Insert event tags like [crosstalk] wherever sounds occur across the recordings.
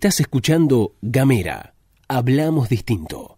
Estás escuchando Gamera. Hablamos distinto.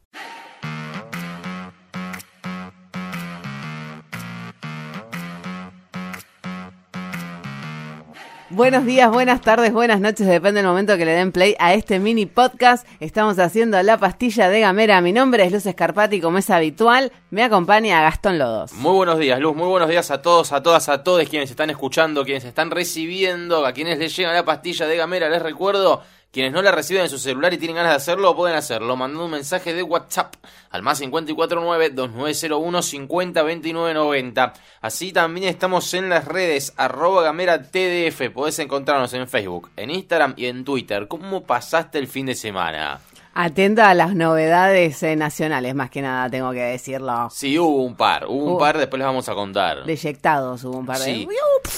Buenos días, buenas tardes, buenas noches, depende del momento que le den play a este mini podcast. Estamos haciendo la pastilla de Gamera. Mi nombre es Luz Escarpati, como es habitual, me acompaña Gastón Lodos. Muy buenos días, Luz, muy buenos días a todos, a todas, a todos quienes están escuchando, quienes están recibiendo, a quienes les llega la pastilla de Gamera. Les recuerdo quienes no la reciben en su celular y tienen ganas de hacerlo, pueden hacerlo mandando un mensaje de WhatsApp al más 549-2901-502990. Así también estamos en las redes arroba gamera TDF. Podés encontrarnos en Facebook, en Instagram y en Twitter. ¿Cómo pasaste el fin de semana? Atenta a las novedades eh, nacionales, más que nada, tengo que decirlo. Sí, hubo un par, hubo un par, después les vamos a contar. Deyectados hubo un par de... Sí,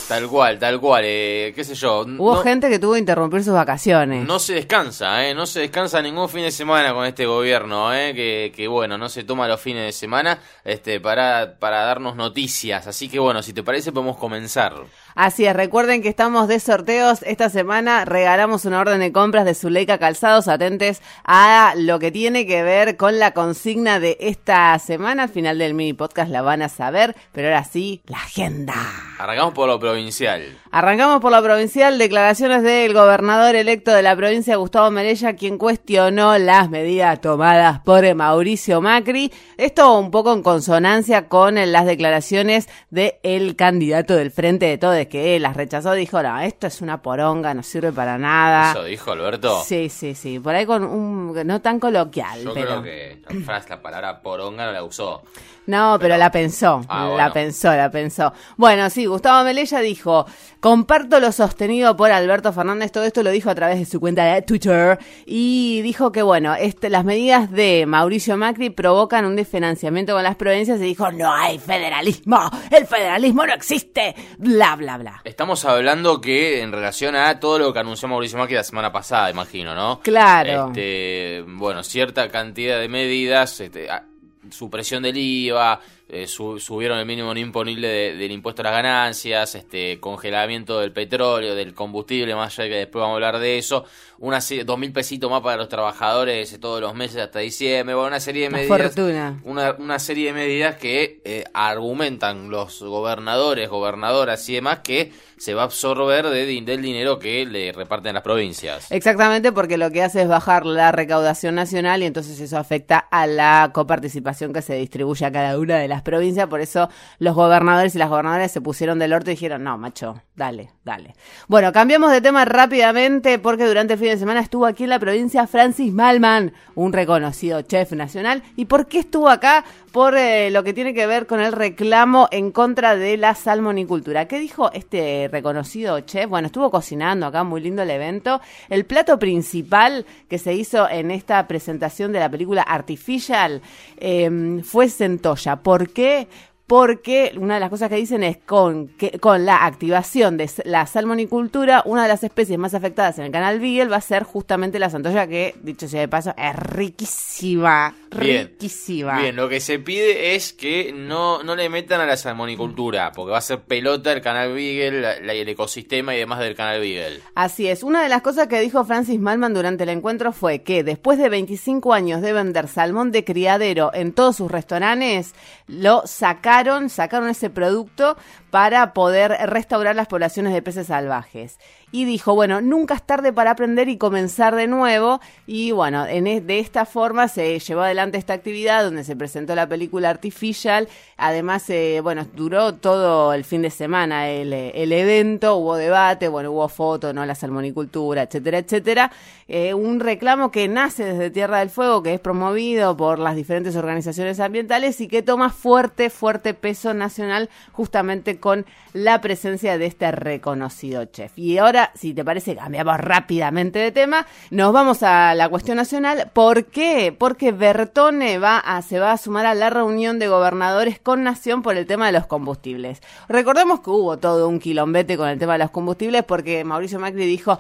tal cual, tal cual, eh, qué sé yo. Hubo no- gente que tuvo que interrumpir sus vacaciones. No se descansa, ¿eh? No se descansa ningún fin de semana con este gobierno, ¿eh? Que, que bueno, no se toma los fines de semana este, para, para darnos noticias. Así que bueno, si te parece podemos comenzar. Así es, recuerden que estamos de sorteos. Esta semana regalamos una orden de compras de Zuleika Calzados. Atentes a lo que tiene que ver con la consigna de esta semana. Al final del mini podcast la van a saber, pero ahora sí, la agenda. Arrancamos por lo provincial. Arrancamos por la provincial, declaraciones del gobernador electo de la provincia, Gustavo Merella, quien cuestionó las medidas tomadas por Mauricio Macri. Esto un poco en consonancia con las declaraciones del candidato del Frente de Todes, que las rechazó, dijo, no, esto es una poronga, no sirve para nada. Eso dijo Alberto. Sí, sí, sí, por ahí con un, no tan coloquial, Yo pero... creo que la frase, la palabra poronga no la usó. No, pero, la pensó, Ah, la pensó, la pensó. Bueno, sí, Gustavo Melella dijo, comparto lo sostenido por Alberto Fernández, todo esto lo dijo a través de su cuenta de Twitter, y dijo que, bueno, este, las medidas de Mauricio Macri provocan un desfinanciamiento con las provincias y dijo, no hay federalismo, el federalismo no existe, bla, bla, bla. Estamos hablando que en relación a todo lo que anunció Mauricio Macri la semana pasada, imagino, ¿no? Claro. Este, bueno, cierta cantidad de medidas, este, a- supresión del IVA, eh, su- subieron el mínimo no imponible de- del impuesto a las ganancias, este, congelamiento del petróleo, del combustible, más allá que después vamos a hablar de eso, una dos mil pesitos más para los trabajadores eh, todos los meses hasta diciembre, bueno, una serie de Una medidas. fortuna. Una, una serie de medidas que eh, argumentan los gobernadores, gobernadoras y demás que se va a absorber del dinero que le reparten las provincias. Exactamente, porque lo que hace es bajar la recaudación nacional y entonces eso afecta a la coparticipación que se distribuye a cada una de las provincias. Por eso los gobernadores y las gobernadoras se pusieron del orto y dijeron, no, macho, dale, dale. Bueno, cambiamos de tema rápidamente porque durante el fin de semana estuvo aquí en la provincia Francis Malman, un reconocido chef nacional. ¿Y por qué estuvo acá? Por eh, lo que tiene que ver con el reclamo en contra de la salmonicultura. ¿Qué dijo este reconocido chef? Bueno, estuvo cocinando acá, muy lindo el evento. El plato principal que se hizo en esta presentación de la película Artificial eh, fue centolla. ¿Por qué? Porque una de las cosas que dicen es con, que, con la activación de la salmonicultura, una de las especies más afectadas en el canal Beagle va a ser justamente la centolla que, dicho sea de paso, es riquísima. Bien. Riquísima. Bien, lo que se pide es que no, no le metan a la salmonicultura, porque va a ser pelota el canal Beagle, la- la- el ecosistema y demás del canal Beagle. Así es. Una de las cosas que dijo Francis Malman durante el encuentro fue que después de 25 años de vender salmón de criadero en todos sus restaurantes, lo sacaron, sacaron ese producto para poder restaurar las poblaciones de peces salvajes. Y dijo, bueno, nunca es tarde para aprender y comenzar de nuevo. Y bueno, en de esta forma se llevó adelante esta actividad donde se presentó la película Artificial. Además, eh, bueno, duró todo el fin de semana el, eh, el evento, hubo debate, bueno, hubo foto, ¿no? La salmonicultura, etcétera, etcétera. Eh, un reclamo que nace desde Tierra del Fuego, que es promovido por las diferentes organizaciones ambientales y que toma fuerte, fuerte peso nacional justamente con la presencia de este reconocido chef. Y ahora, si te parece, cambiamos rápidamente de tema, nos vamos a la cuestión nacional. ¿Por qué? Porque Bertone va se va a sumar a la reunión de gobernadores con Nación por el tema de los combustibles. Recordemos que hubo todo un quilombete con el tema de los combustibles porque Mauricio Macri dijo,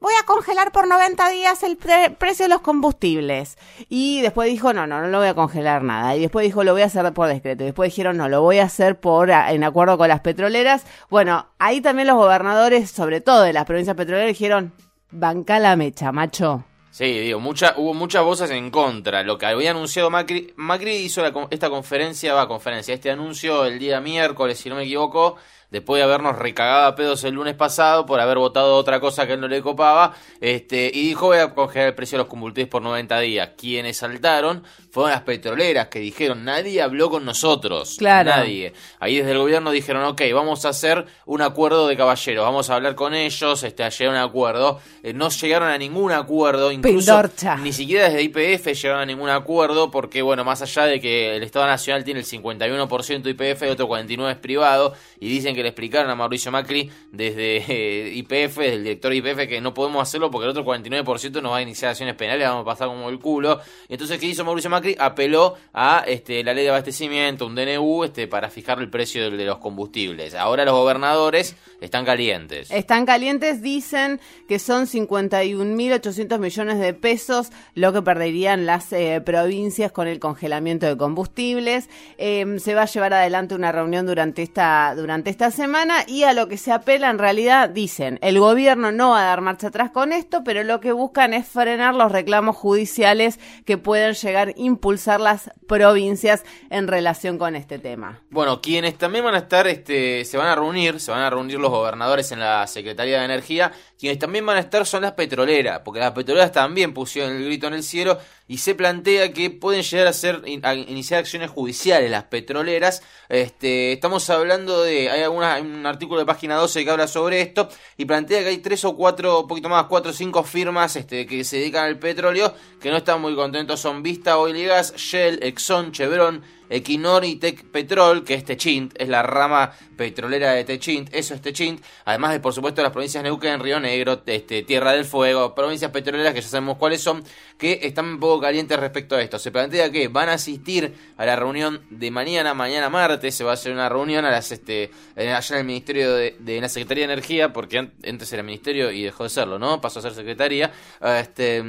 voy a congelar por 90 días el pre- precio de los combustibles. Y después dijo, no, no, no lo voy a congelar nada. Y después dijo, lo voy a hacer por decreto. Y después dijeron, no, lo voy a hacer por a- en acuerdo con las petroleras. Bueno, ahí también los gobernadores, sobre todo de las provincias petroleras, dijeron, banca la mecha, macho. Sí, digo, mucha, hubo muchas voces en contra. Lo que había anunciado Macri, Macri hizo esta conferencia, va, conferencia, este anuncio el día miércoles, si no me equivoco, después de habernos recagado a pedos el lunes pasado por haber votado otra cosa que él no le copaba, este, y dijo voy a congelar el precio de los combustibles por 90 días. Quienes saltaron fueron las petroleras que dijeron, nadie habló con nosotros. Claro. Nadie. Ahí desde el gobierno dijeron, ok, vamos a hacer un acuerdo de caballeros, vamos a hablar con ellos, este, a llegar a un acuerdo. Eh, no llegaron a ningún acuerdo, incluso ni siquiera desde IPF llegaron a ningún acuerdo, porque bueno, más allá de que el Estado Nacional tiene el 51% IPF y otro 49% es privado, y dicen que le explicaron a Mauricio Macri desde eh, IPF, desde el director de IPF, que no podemos hacerlo porque el otro 49% nos va a iniciar acciones penales, vamos a pasar como el culo. Entonces, ¿qué hizo Mauricio Macri? Apeló a este, la ley de abastecimiento, un DNU, este, para fijar el precio de, los combustibles. Ahora los gobernadores están calientes. Están calientes, dicen que son 51.800 millones de pesos lo que perderían las eh, provincias con el congelamiento de combustibles. Em, se va a llevar adelante una reunión durante esta, durante esta semana y a lo que se apela en realidad dicen, el gobierno no va a dar marcha atrás con esto, pero lo que buscan es frenar los reclamos judiciales que pueden llegar a impulsar las provincias en relación con este tema. Bueno, quienes también van a estar, este, se van a reunir, se van a reunir los gobernadores en la Secretaría de Energía, quienes también van a estar son las petroleras, porque las petroleras también pusieron el grito en el cielo y se plantea que pueden llegar a ser iniciar acciones judiciales las petroleras. Este, estamos hablando de hay alguna, un artículo de página 12 que habla sobre esto y plantea que hay tres o cuatro, un poquito más, cuatro o cinco firmas este, que se dedican al petróleo que no están muy contentos. Son Vista Oil y Gas, Shell, Exxon, Chevron, Equinor y Tech Petrol, que es Techint, es la rama petrolera de Techint, eso es Techint, además de por supuesto las provincias de Neuquén, Río Negro, este, Tierra del Fuego, provincias petroleras que ya sabemos cuáles son, que están un poco calientes respecto a esto. Se plantea que van a asistir a la reunión de mañana, mañana martes, se va a hacer una reunión a las este allá en el Ministerio de, de la Secretaría de Energía, porque antes era Ministerio y dejó de serlo, ¿no? Pasó a ser Secretaría. Este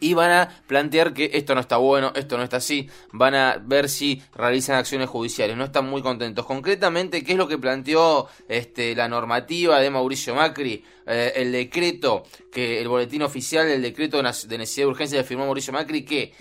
y van a plantear que esto no está bueno, esto no está así, van a ver si realizan acciones judiciales, no están muy contentos. Concretamente, ¿qué es lo que planteó este, la normativa de Mauricio Macri? Eh, el decreto, que el boletín oficial, el decreto de necesidad de urgencia que firmó Mauricio Macri, que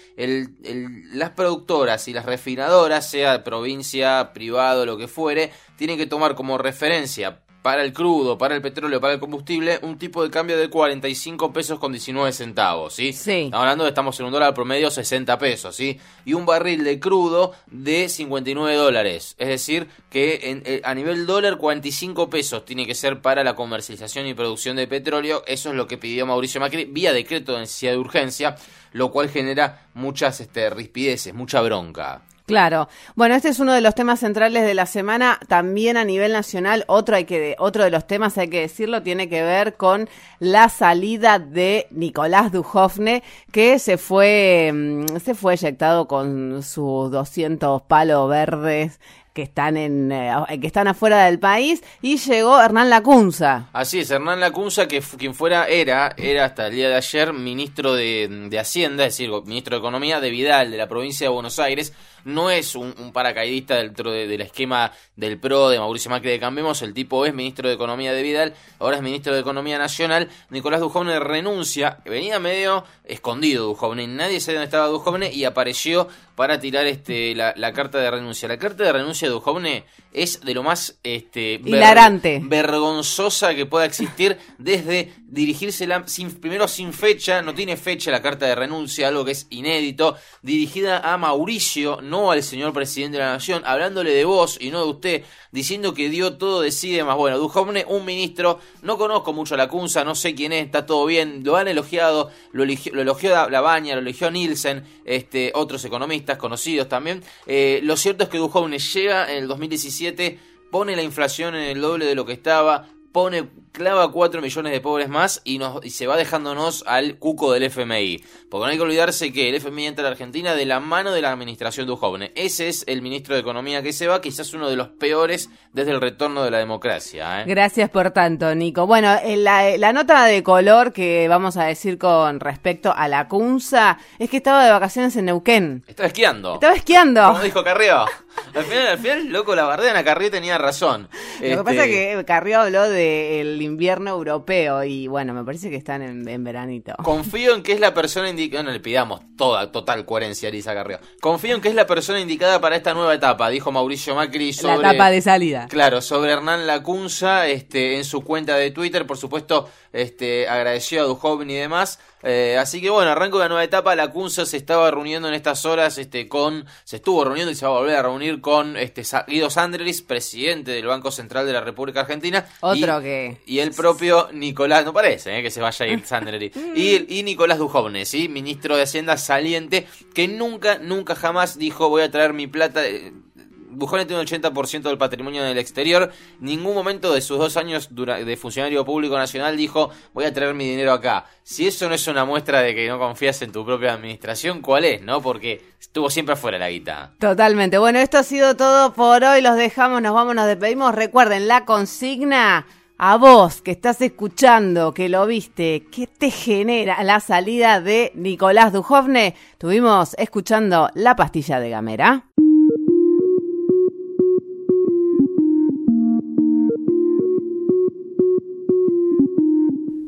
las productoras y las refinadoras, sea provincia, privado, lo que fuere, tienen que tomar como referencia para el crudo, para el petróleo, para el combustible, un tipo de cambio de 45 pesos con 19 centavos, ¿sí? Sí. Estamos hablando de, estamos en un dólar promedio 60 pesos, ¿sí? Y un barril de crudo de 59 dólares. Es decir, que en, eh, a nivel dólar 45 pesos tiene que ser para la comercialización y producción de petróleo. Eso es lo que pidió Mauricio Macri vía decreto de necesidad de urgencia, lo cual genera muchas este, rispideces, mucha bronca. Claro. Bueno, este es uno de los temas centrales de la semana. También a nivel nacional, otro hay que otro de los temas hay que decirlo tiene que ver con la salida de Nicolás Dujovne, que se fue mm, se fue eyectado con sus 200 palos verdes que están en eh, que están afuera del país y llegó Hernán Lacunza. Así es, Hernán Lacunza que quien fuera era era hasta el día de ayer ministro de, de Hacienda, es decir, ministro de Economía de Vidal de la provincia de Buenos Aires no es un, paracaidista dentro del esquema del PRO de Mauricio Macri de Cambiemos, el tipo es ministro de Economía de Vidal, ahora es ministro de Economía Nacional, Nicolás Dujovne renuncia, venía medio escondido Dujovne, nadie sabe dónde estaba Dujovne y apareció para tirar este la, carta de renuncia. La carta de renuncia de Dujovne es de lo más este hilarante, vergonzosa que pueda existir desde dirigírsela sin, primero sin fecha, no tiene fecha la carta de renuncia, algo que es inédito, dirigida a Mauricio, no al señor presidente de la nación, hablándole de vos y no de usted, diciendo que dio todo decide más. Bueno, Duhovne, un ministro, no conozco mucho a la Cunza, no sé quién es, está todo bien, lo han elogiado, lo, eligió, lo elogió Labaña, lo elogió Nielsen, este, otros economistas conocidos también. Eh, lo cierto es que Duhovne llega en el 2017 pone la inflación en el doble de lo que estaba, pone, clava 4 millones de pobres más y, nos, y se va dejándonos al cuco del FMI. Porque no hay que olvidarse que el FMI entra a la Argentina de la mano de la administración de Duhovne. Ese es el ministro de Economía que se va, quizás uno de los peores desde el retorno de la democracia. ¿eh? Gracias por tanto, Nico. Bueno, la, la nota de color que vamos a decir con respecto a la CUNSA es que estaba de vacaciones en Neuquén. Estaba esquiando. Estaba esquiando. Como dijo Carrió. Al final, al final, loco, la bardean a Carrió tenía razón. Lo que pasa es que Carrió habló del invierno europeo y bueno, me parece que están en, en veranito. Confío en que es la persona indicada, no le pidamos toda total coherencia a Elisa Carrió. Confío en que es la persona indicada para esta nueva etapa, dijo Mauricio Macri sobre... La etapa de salida. Claro, sobre Hernán Lacunza, este, en su cuenta de Twitter, por supuesto, este, agradeció a Duhovny y demás. Eh, así que bueno, arranco la nueva etapa. La Cunza se estaba reuniendo en estas horas este, con. Se estuvo reuniendo y se va a volver a reunir con este, Guido Sandreris, presidente del Banco Central de la República Argentina. Otro que. Y el propio Nicolás. No parece eh, que se vaya a ir [laughs] Sandreris. y, y Nicolás Duhovne, ¿sí? ministro de Hacienda saliente, que nunca, nunca jamás dijo: Voy a traer mi plata. Eh, Bujone tiene un 80% del patrimonio en el exterior. Ningún momento de sus dos años de funcionario público nacional dijo voy a traer mi dinero acá. Si eso no es una muestra de que no confías en tu propia administración, ¿cuál es? ¿No? Porque estuvo siempre afuera la guita. Totalmente. Bueno, esto ha sido todo por hoy. Los dejamos, nos vamos, nos despedimos. Recuerden la consigna. A vos que estás escuchando, que lo viste, ¿qué te genera la salida de Nicolás Dujovne? Tuvimos escuchando la pastilla de Gamera.